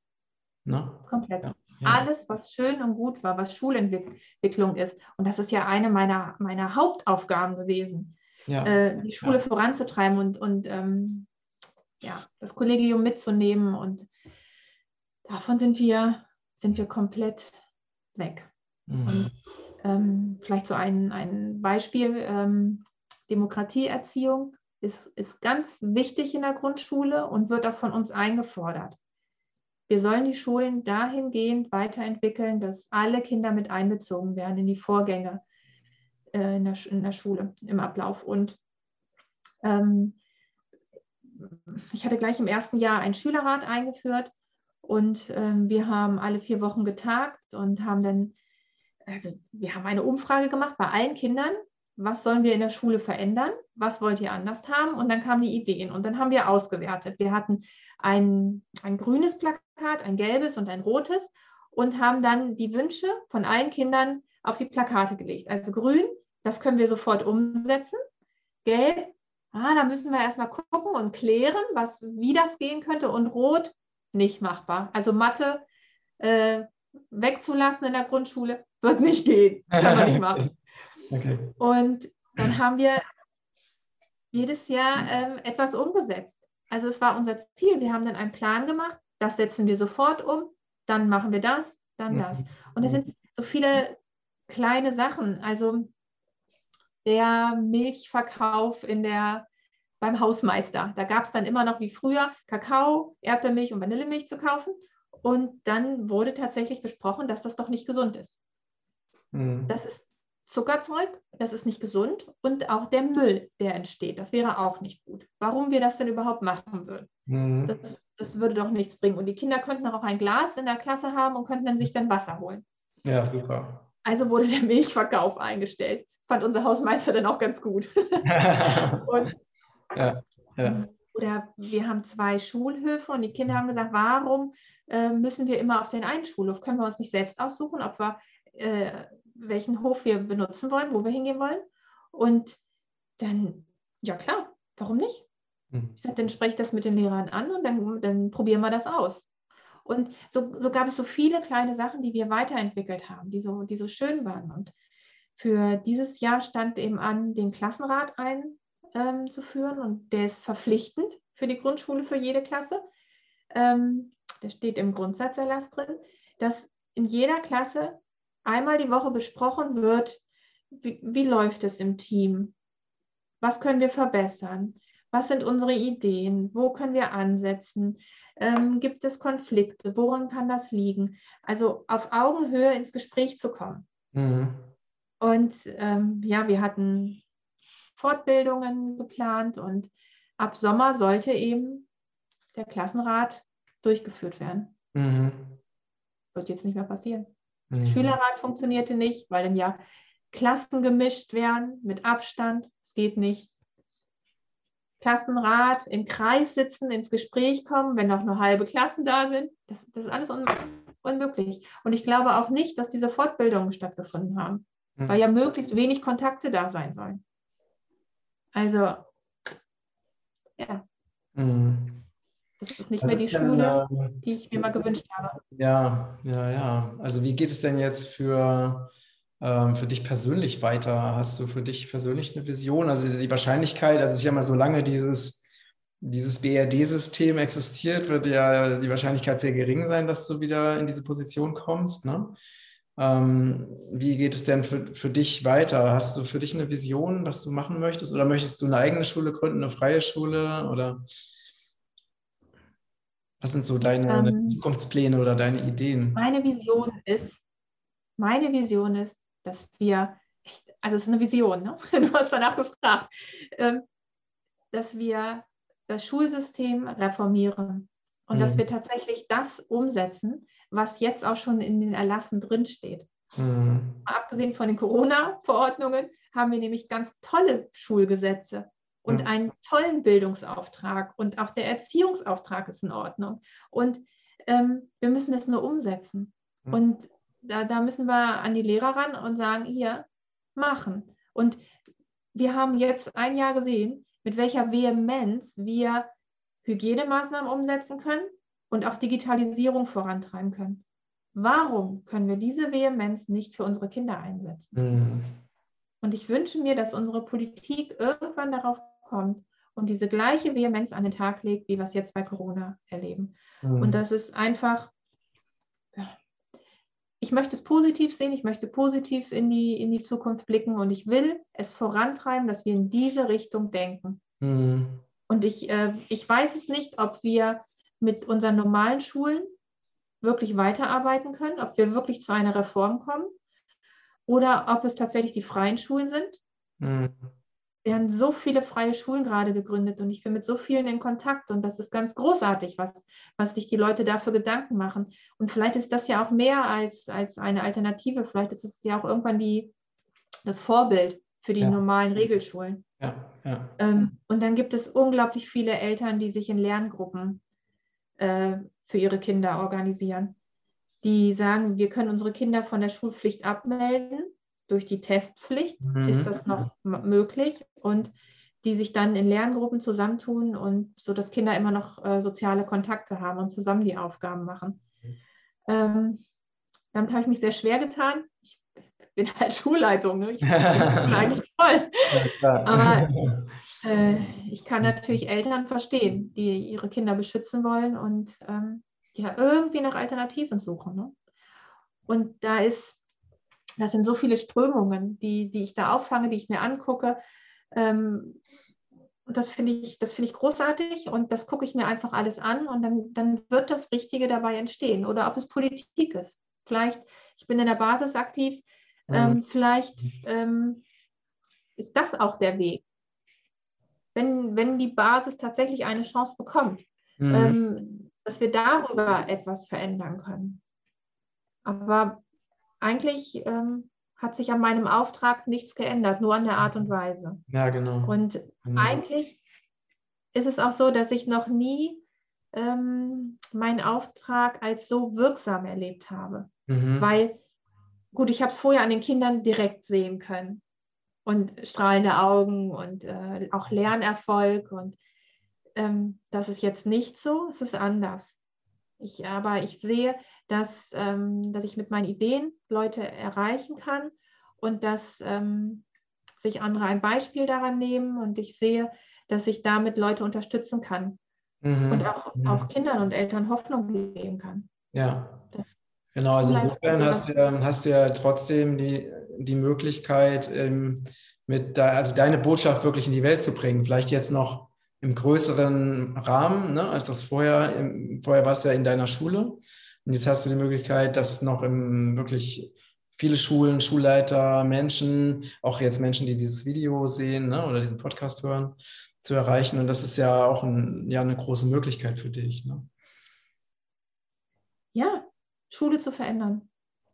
Ne? Komplett. Ja, ja. Alles, was schön und gut war, was Schulentwicklung ist. Und das ist ja eine meiner, meiner Hauptaufgaben gewesen, äh, die Schule voranzutreiben und, und ähm, ja, das Kollegium mitzunehmen und davon sind wir, sind wir komplett weg. Mhm. Und ähm, vielleicht so ein, ein Beispiel, ähm, Demokratieerziehung ist, ist ganz wichtig in der Grundschule und wird auch von uns eingefordert. Wir sollen die Schulen dahingehend weiterentwickeln, dass alle Kinder mit einbezogen werden in die Vorgänge äh, in, der, in, der, Schule, im Ablauf. Und ähm, ich hatte gleich im ersten Jahr einen Schülerrat eingeführt und ähm, wir haben alle vier Wochen getagt und haben dann, also wir haben eine Umfrage gemacht bei allen Kindern, was sollen wir in der Schule verändern, was wollt ihr anders haben und dann kamen die Ideen und dann haben wir ausgewertet. Wir hatten ein, ein grünes Plakat, ein gelbes und ein rotes und haben dann die Wünsche von allen Kindern auf die Plakate gelegt. Also grün, das können wir sofort umsetzen. Gelb, ah, da müssen wir erstmal gucken und klären, was, wie das gehen könnte. Und rot, nicht machbar. Also Mathe äh, wegzulassen in der Grundschule wird nicht gehen. Kann man nicht machen. *laughs* okay. Und dann haben wir jedes Jahr ähm, etwas umgesetzt. Also es war unser Ziel. Wir haben dann einen Plan gemacht, das setzen wir sofort um, dann machen wir das, dann das. Und es sind so viele kleine Sachen. Also der Milchverkauf in der, beim Hausmeister. Da gab es dann immer noch wie früher Kakao, Erdbeermilch und Vanillemilch zu kaufen. Und dann wurde tatsächlich besprochen, dass das doch nicht gesund ist. Mhm. Das ist Zuckerzeug, das ist nicht gesund und auch der Müll, der entsteht, das wäre auch nicht gut. Warum wir das denn überhaupt machen würden? Mhm. Das, das, würde doch nichts bringen. Und die Kinder könnten auch ein Glas in der Klasse haben und könnten dann sich dann Wasser holen. Ja, super. Also wurde der Milchverkauf eingestellt. Das fand unser Hausmeister dann auch ganz gut. *laughs* und, ja, ja. Oder wir haben zwei Schulhöfe und die Kinder haben gesagt, warum äh, müssen wir immer auf den einen Schulhof? Können wir uns nicht selbst aussuchen, ob wir äh, welchen Hof wir benutzen wollen, wo wir hingehen wollen. Und dann, ja klar, warum nicht? Mhm. Ich sage, dann spreche ich das mit den Lehrern an und dann, dann probieren wir das aus. Und so, so gab es so viele kleine Sachen, die wir weiterentwickelt haben, die so, die so schön waren. Und für dieses Jahr stand eben an, den Klassenrat einzuführen. Ähm, und der ist verpflichtend für die Grundschule, für jede Klasse. Ähm, der steht im Grundsatzerlass drin, dass in jeder Klasse einmal die Woche besprochen wird, wie, wie läuft es im Team? Was können wir verbessern? Was sind unsere Ideen? Wo können wir ansetzen? Ähm, gibt es Konflikte? Woran kann das liegen? Also auf Augenhöhe ins Gespräch zu kommen. Mhm. Und ähm, ja, wir hatten Fortbildungen geplant und ab Sommer sollte eben der Klassenrat durchgeführt werden. Mhm. Wird jetzt nicht mehr passieren. Mhm. Schülerrat funktionierte nicht, weil dann ja Klassen gemischt werden mit Abstand. Es geht nicht. Klassenrat im Kreis sitzen, ins Gespräch kommen, wenn noch nur halbe Klassen da sind. Das, das ist alles un unmöglich. Und ich glaube auch nicht, dass diese Fortbildungen stattgefunden haben, mhm. weil ja möglichst wenig Kontakte da sein sollen. Also, ja. Mhm. Das ist nicht Was mehr die denn, Schule, äh, die ich mir mal gewünscht habe. Ja, ja, ja. Also wie geht es denn jetzt für, ähm, für dich persönlich weiter? Hast du für dich persönlich eine Vision? Also die Wahrscheinlichkeit, also ich ja mal, solange dieses, dieses BRD-System existiert, wird ja die Wahrscheinlichkeit sehr gering sein, dass du wieder in diese Position kommst. Ne? Ähm, wie geht es denn für, für dich weiter? Hast du für dich eine Vision, was du machen möchtest? Oder möchtest du eine eigene Schule gründen, eine freie Schule? Oder was sind so deine ähm, Zukunftspläne oder deine Ideen? Meine Vision ist, meine Vision ist, dass wir, also es ist eine Vision, ne? *laughs* du hast danach gefragt, ähm, dass wir das Schulsystem reformieren und mhm. dass wir tatsächlich das umsetzen, was jetzt auch schon in den Erlassen drinsteht. Mhm. Abgesehen von den Corona-Verordnungen haben wir nämlich ganz tolle Schulgesetze und ja. einen tollen Bildungsauftrag und auch der Erziehungsauftrag ist in Ordnung. Und ähm, wir müssen das nur umsetzen. Ja. Und da, da müssen wir an die Lehrer ran und sagen, hier, machen. Und wir haben jetzt ein Jahr gesehen, mit welcher Vehemenz wir Hygienemaßnahmen umsetzen können und auch Digitalisierung vorantreiben können. Warum können wir diese Vehemenz nicht für unsere Kinder einsetzen? Mhm. Und ich wünsche mir, dass unsere Politik irgendwann darauf kommt und diese gleiche Vehemenz an den Tag legt, wie wir es jetzt bei Corona erleben. Mhm. Und das ist einfach, ich möchte es positiv sehen, ich möchte positiv in die, in die Zukunft blicken und ich will es vorantreiben, dass wir in diese Richtung denken. Mhm. Und ich, äh, ich weiß es nicht, ob wir mit unseren normalen Schulen wirklich weiterarbeiten können, ob wir wirklich zu einer Reform kommen oder ob es tatsächlich die freien Schulen sind. Mhm werden so viele freie Schulen gerade gegründet und ich bin mit so vielen in Kontakt und das ist ganz großartig, was, was sich die Leute dafür Gedanken machen. Und vielleicht ist das ja auch mehr als, als eine Alternative, vielleicht ist es ja auch irgendwann die, das Vorbild für die ja. normalen Regelschulen. Ja, ja. Ähm, und dann gibt es unglaublich viele Eltern, die sich in Lerngruppen äh, für ihre Kinder organisieren, die sagen, wir können unsere Kinder von der Schulpflicht abmelden durch die Testpflicht mhm. ist das noch möglich und die sich dann in Lerngruppen zusammentun und so, dass Kinder immer noch äh, soziale Kontakte haben und zusammen die Aufgaben machen. Mhm. Ähm, damit habe ich mich sehr schwer getan. Ich bin halt *laughs* Schulleitung. Ne? Ich *laughs* bin eigentlich toll. Ja, Aber *laughs* äh, ich kann natürlich Eltern verstehen, die ihre Kinder beschützen wollen und ähm, ja irgendwie nach Alternativen suchen. Ne? Und da ist, das sind so viele Strömungen, die, die ich da auffange, die ich mir angucke. Ähm, und das finde ich, das finde ich großartig und das gucke ich mir einfach alles an und dann, dann wird das Richtige dabei entstehen. Oder ob es Politik ist. Vielleicht, ich bin in der Basis aktiv, mhm. ähm, vielleicht ähm, ist das auch der Weg. Wenn, wenn die Basis tatsächlich eine Chance bekommt, mhm. ähm, dass wir darüber etwas verändern können. Aber eigentlich ähm, hat sich an meinem Auftrag nichts geändert, nur an der Art und Weise. Ja, genau. Und genau. eigentlich ist es auch so, dass ich noch nie ähm, meinen Auftrag als so wirksam erlebt habe. Mhm. Weil, gut, ich habe es vorher an den Kindern direkt sehen können. Und strahlende Augen und äh, auch Lernerfolg. Und ähm, das ist jetzt nicht so, es ist anders. Ich, aber ich sehe, dass, ähm, dass ich mit meinen Ideen Leute erreichen kann und dass ähm, sich andere ein Beispiel daran nehmen und ich sehe, dass ich damit Leute unterstützen kann mhm. und auch, mhm. auch Kindern und Eltern Hoffnung geben kann. Ja, genau. Also insofern hast du, hast du ja trotzdem die, die Möglichkeit, ähm, mit da, also deine Botschaft wirklich in die Welt zu bringen. Vielleicht jetzt noch im größeren Rahmen, ne, als das vorher, vorher war es ja in deiner Schule. Und jetzt hast du die Möglichkeit, das noch im wirklich viele Schulen, Schulleiter, Menschen, auch jetzt Menschen, die dieses Video sehen ne, oder diesen Podcast hören, zu erreichen. Und das ist ja auch ein, ja, eine große Möglichkeit für dich. Ne? Ja, Schule zu verändern.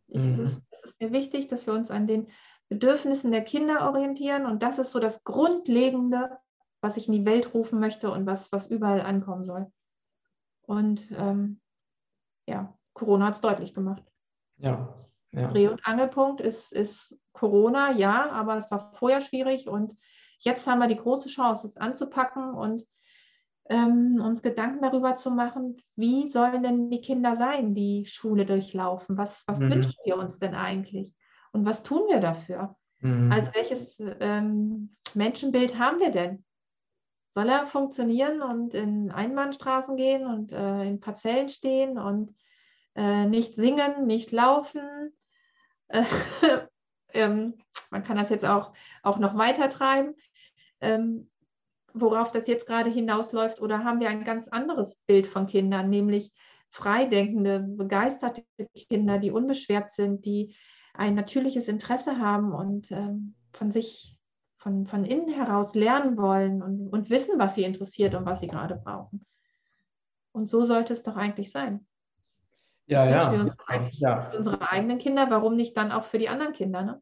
Ich, mhm. es, ist, es ist mir wichtig, dass wir uns an den Bedürfnissen der Kinder orientieren. Und das ist so das Grundlegende, was ich in die Welt rufen möchte und was, was überall ankommen soll. Und ähm, ja, Corona hat es deutlich gemacht. Ja, ja. Dreh- und Angelpunkt ist, ist Corona, ja, aber es war vorher schwierig und jetzt haben wir die große Chance, es anzupacken und ähm, uns Gedanken darüber zu machen, wie sollen denn die Kinder sein, die Schule durchlaufen? Was, was mhm. wünschen wir uns denn eigentlich? Und was tun wir dafür? Mhm. Also welches ähm, Menschenbild haben wir denn? Soll er funktionieren und in Einbahnstraßen gehen und äh, in Parzellen stehen und äh, nicht singen, nicht laufen? Äh, *laughs* ähm, man kann das jetzt auch, auch noch weiter treiben. Ähm, worauf das jetzt gerade hinausläuft, oder haben wir ein ganz anderes Bild von Kindern, nämlich freidenkende, begeisterte Kinder, die unbeschwert sind, die ein natürliches Interesse haben und ähm, von sich, von, von innen heraus lernen wollen und, und wissen, was sie interessiert und was sie gerade brauchen. Und so sollte es doch eigentlich sein. Ja, ja. Wir uns ja. Für unsere eigenen Kinder, warum nicht dann auch für die anderen Kinder? Ne?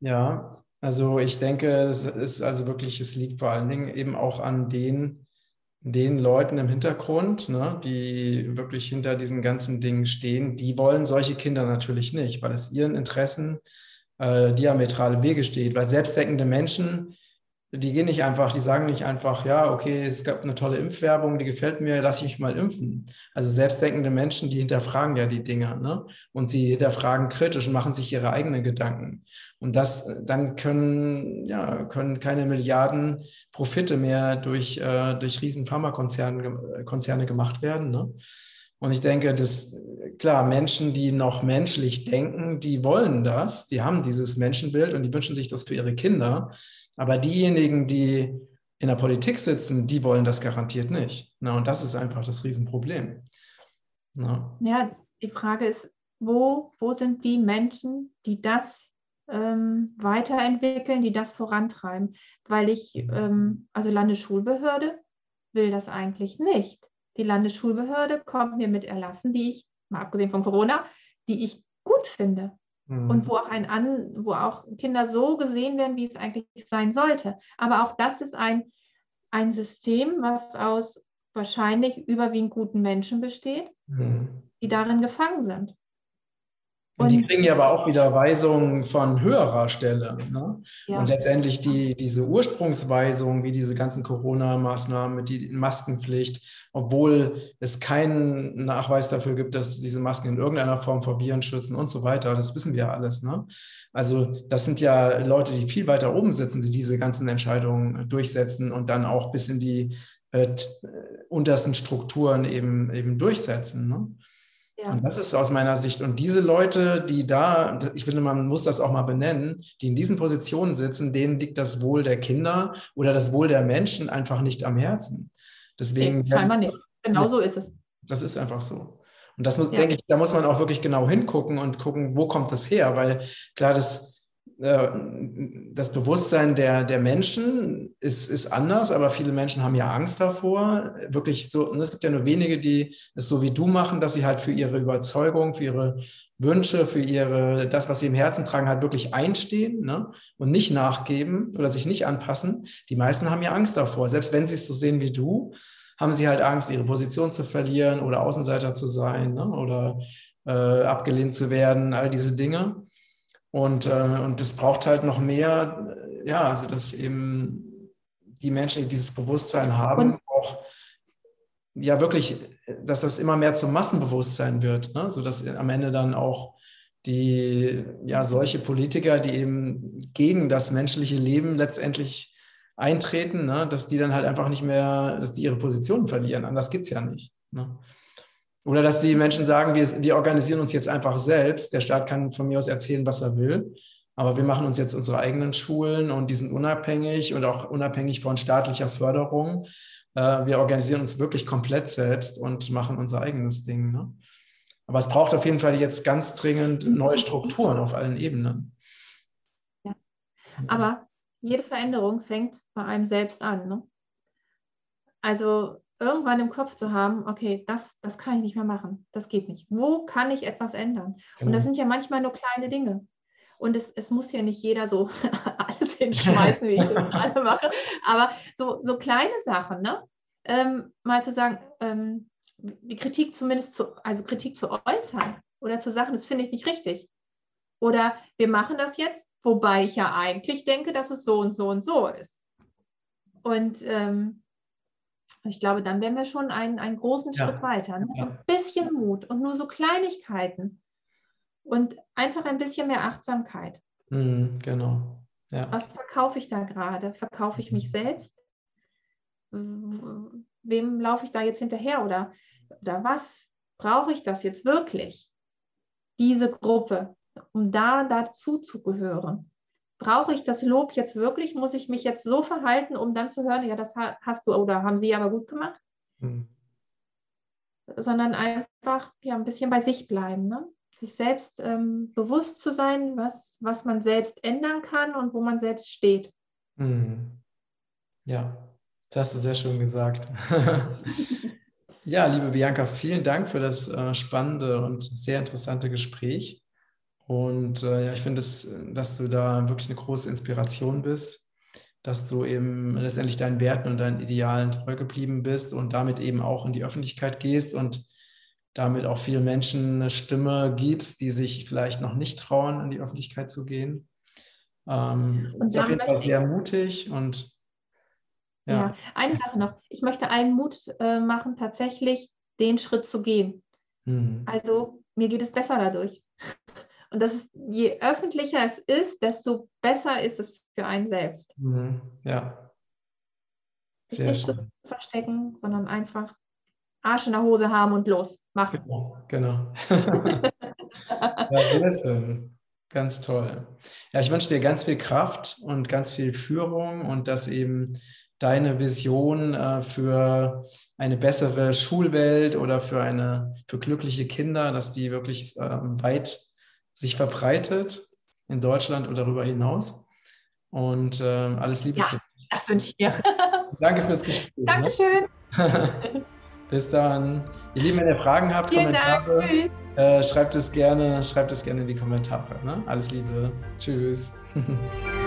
Ja, also ich denke, es ist also wirklich, es liegt vor allen Dingen eben auch an den, den Leuten im Hintergrund, ne, die wirklich hinter diesen ganzen Dingen stehen. Die wollen solche Kinder natürlich nicht, weil es ihren Interessen äh, diametral im Wege steht. Weil selbstdenkende Menschen die gehen nicht einfach, die sagen nicht einfach, ja, okay, es gab eine tolle Impfwerbung, die gefällt mir, lass ich mich mal impfen. Also selbstdenkende Menschen, die hinterfragen ja die Dinge, ne? Und sie hinterfragen kritisch und machen sich ihre eigenen Gedanken. Und das, dann können, ja, können keine Milliarden Profite mehr durch, äh, durch riesen Pharmakonzerne Konzerne gemacht werden, ne? Und ich denke, dass, klar, Menschen, die noch menschlich denken, die wollen das, die haben dieses Menschenbild und die wünschen sich das für ihre Kinder. Aber diejenigen, die in der Politik sitzen, die wollen das garantiert nicht. Na, und das ist einfach das Riesenproblem. Na. Ja, die Frage ist, wo, wo sind die Menschen, die das ähm, weiterentwickeln, die das vorantreiben? Weil ich, ähm, also Landesschulbehörde will das eigentlich nicht. Die Landesschulbehörde kommt mir mit Erlassen, die ich, mal abgesehen von Corona, die ich gut finde und mhm. wo auch, ein An, wo auch Kinder so gesehen werden, wie es eigentlich sein sollte. Aber auch das ist ein, ein System, was aus wahrscheinlich überwiegend guten Menschen besteht, mhm. die darin gefangen sind. Und die kriegen ja aber auch wieder Weisungen von höherer Stelle. Ne? Ja. Und letztendlich die, diese Ursprungsweisung, wie diese ganzen Corona-Maßnahmen mit der Maskenpflicht, obwohl es keinen Nachweis dafür gibt, dass diese Masken in irgendeiner Form vor Viren schützen und so weiter, das wissen wir alles. Ne? Also das sind ja Leute, die viel weiter oben sitzen, die diese ganzen Entscheidungen durchsetzen und dann auch bis in die äh, untersten Strukturen eben, eben durchsetzen. Ne? Ja. Und das ist aus meiner Sicht. Und diese Leute, die da, ich finde, man muss das auch mal benennen, die in diesen Positionen sitzen, denen liegt das Wohl der Kinder oder das Wohl der Menschen einfach nicht am Herzen. Deswegen. Nee, scheinbar nicht. Genau so ist es. Das ist einfach so. Und das muss, ja. denke ich, da muss man auch wirklich genau hingucken und gucken, wo kommt das her? Weil klar, das, das Bewusstsein der, der Menschen ist, ist anders, aber viele Menschen haben ja Angst davor. Wirklich so, und es gibt ja nur wenige, die es so wie du machen, dass sie halt für ihre Überzeugung, für ihre Wünsche, für ihre, das, was sie im Herzen tragen, halt wirklich einstehen ne? und nicht nachgeben oder sich nicht anpassen. Die meisten haben ja Angst davor. Selbst wenn sie es so sehen wie du, haben sie halt Angst, ihre Position zu verlieren oder Außenseiter zu sein ne? oder äh, abgelehnt zu werden, all diese Dinge. Und, äh, und es braucht halt noch mehr, ja, also dass eben die Menschen, die dieses Bewusstsein haben, auch ja wirklich, dass das immer mehr zum Massenbewusstsein wird, ne? sodass am Ende dann auch die, ja, solche Politiker, die eben gegen das menschliche Leben letztendlich eintreten, ne? dass die dann halt einfach nicht mehr, dass die ihre Position verlieren. Anders geht es ja nicht. Ne? Oder dass die Menschen sagen, wir, wir organisieren uns jetzt einfach selbst. Der Staat kann von mir aus erzählen, was er will. Aber wir machen uns jetzt unsere eigenen Schulen und die sind unabhängig und auch unabhängig von staatlicher Förderung. Äh, wir organisieren uns wirklich komplett selbst und machen unser eigenes Ding. Ne? Aber es braucht auf jeden Fall jetzt ganz dringend neue Strukturen auf allen Ebenen. Ja. Aber jede Veränderung fängt bei einem selbst an. Ne? Also irgendwann im Kopf zu haben, okay, das, das kann ich nicht mehr machen, das geht nicht. Wo kann ich etwas ändern? Genau. Und das sind ja manchmal nur kleine Dinge. Und es, es muss ja nicht jeder so *laughs* alles hinschmeißen, wie ich das *laughs* gerade mache, aber so, so kleine Sachen, ne? Ähm, mal zu sagen, ähm, die Kritik zumindest zu, also Kritik zu äußern oder zu sagen, das finde ich nicht richtig. Oder wir machen das jetzt, wobei ich ja eigentlich denke, dass es so und so und so ist. Und ähm, ich glaube, dann wären wir schon einen, einen großen ja. Schritt weiter. Ne? So ein bisschen Mut und nur so Kleinigkeiten und einfach ein bisschen mehr Achtsamkeit. Mhm, genau. Ja. Was verkaufe ich da gerade? Verkaufe ich mich mhm. selbst? Wem laufe ich da jetzt hinterher oder, oder was brauche ich das jetzt wirklich? Diese Gruppe, um da dazu zu gehören brauche ich das Lob jetzt wirklich? Muss ich mich jetzt so verhalten, um dann zu hören, ja, das hast du oder haben sie aber gut gemacht? Mhm. Sondern einfach ja, ein bisschen bei sich bleiben, ne? sich selbst ähm, bewusst zu sein, was, was man selbst ändern kann und wo man selbst steht. Mhm. Ja, das hast du sehr schön gesagt. *laughs* ja, liebe Bianca, vielen Dank für das äh, spannende und sehr interessante Gespräch. Und äh, ja, ich finde, dass, dass du da wirklich eine große Inspiration bist, dass du eben letztendlich deinen Werten und deinen Idealen treu geblieben bist und damit eben auch in die Öffentlichkeit gehst und damit auch vielen Menschen eine Stimme gibst, die sich vielleicht noch nicht trauen, in die Öffentlichkeit zu gehen. Ähm, und das ist auf jeden Fall sehr mutig und ja. ja. eine Sache noch. Ich möchte allen Mut äh, machen, tatsächlich den Schritt zu gehen. Mhm. Also mir geht es besser dadurch. Und das ist, je öffentlicher es ist, desto besser ist es für einen selbst. Mhm. Ja. Sehr nicht schön. zu verstecken, sondern einfach Arsch in der Hose haben und los. Machen. Genau. genau. *laughs* ja, sehr schön. Ganz toll. Ja, ich wünsche dir ganz viel Kraft und ganz viel Führung und dass eben deine Vision äh, für eine bessere Schulwelt oder für eine für glückliche Kinder, dass die wirklich ähm, weit sich verbreitet in Deutschland und darüber hinaus. Und äh, alles Liebe ja, für dich. Das wünsche ich dir. *laughs* Danke fürs Gespräch. Ne? Dankeschön. Ne? *laughs* Bis dann. Ihr Lieben, wenn ihr Fragen habt, Vielen Kommentare, äh, schreibt es gerne, schreibt es gerne in die Kommentare. Ne? Alles Liebe. Tschüss. *laughs*